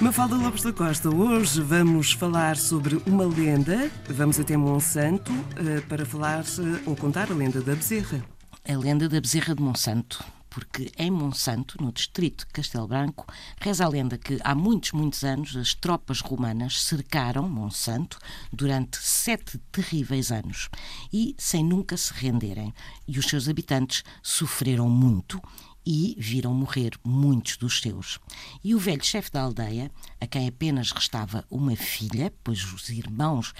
Mafalda Lopes da Costa, hoje vamos falar sobre uma lenda. Vamos até Monsanto uh, para falar uh, ou contar a lenda da bezerra. A lenda da bezerra de Monsanto porque em Monsanto, no distrito de Castelo Branco, reza a lenda que há muitos, muitos anos as tropas romanas cercaram Monsanto durante sete terríveis anos e sem nunca se renderem. E os seus habitantes sofreram muito e viram morrer muitos dos seus. E o velho chefe da aldeia, a quem apenas restava uma filha, pois os irmãos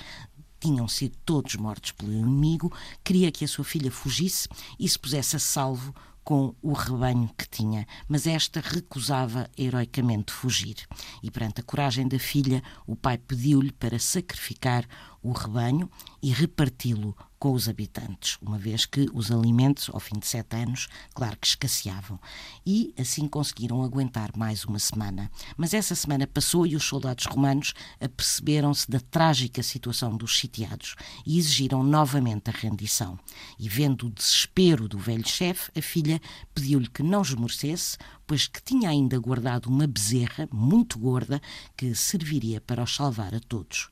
tinham sido todos mortos pelo inimigo, queria que a sua filha fugisse e se pusesse a salvo com o rebanho que tinha, mas esta recusava heroicamente fugir. E perante a coragem da filha, o pai pediu-lhe para sacrificar o rebanho e reparti-lo com os habitantes, uma vez que os alimentos, ao fim de sete anos, claro que escasseavam. E assim conseguiram aguentar mais uma semana. Mas essa semana passou e os soldados romanos aperceberam-se da trágica situação dos sitiados e exigiram novamente a rendição. E vendo o desespero do velho chefe, a filha pediu-lhe que não esmorecesse, pois que tinha ainda guardado uma bezerra muito gorda que serviria para os salvar a todos.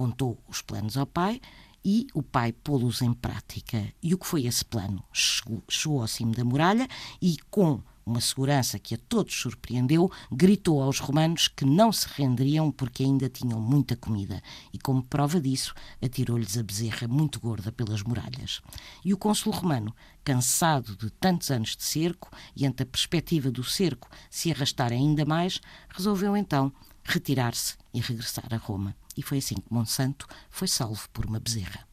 Contou os planos ao pai e o pai pô-los em prática. E o que foi esse plano? Chegou, ao cimo da muralha e, com uma segurança que a todos surpreendeu, gritou aos romanos que não se renderiam porque ainda tinham muita comida e, como prova disso, atirou-lhes a bezerra muito gorda pelas muralhas. E o cônsul romano, cansado de tantos anos de cerco e ante a perspectiva do cerco se arrastar ainda mais, resolveu então retirar-se e regressar a Roma. E foi assim que Monsanto foi salvo por uma bezerra.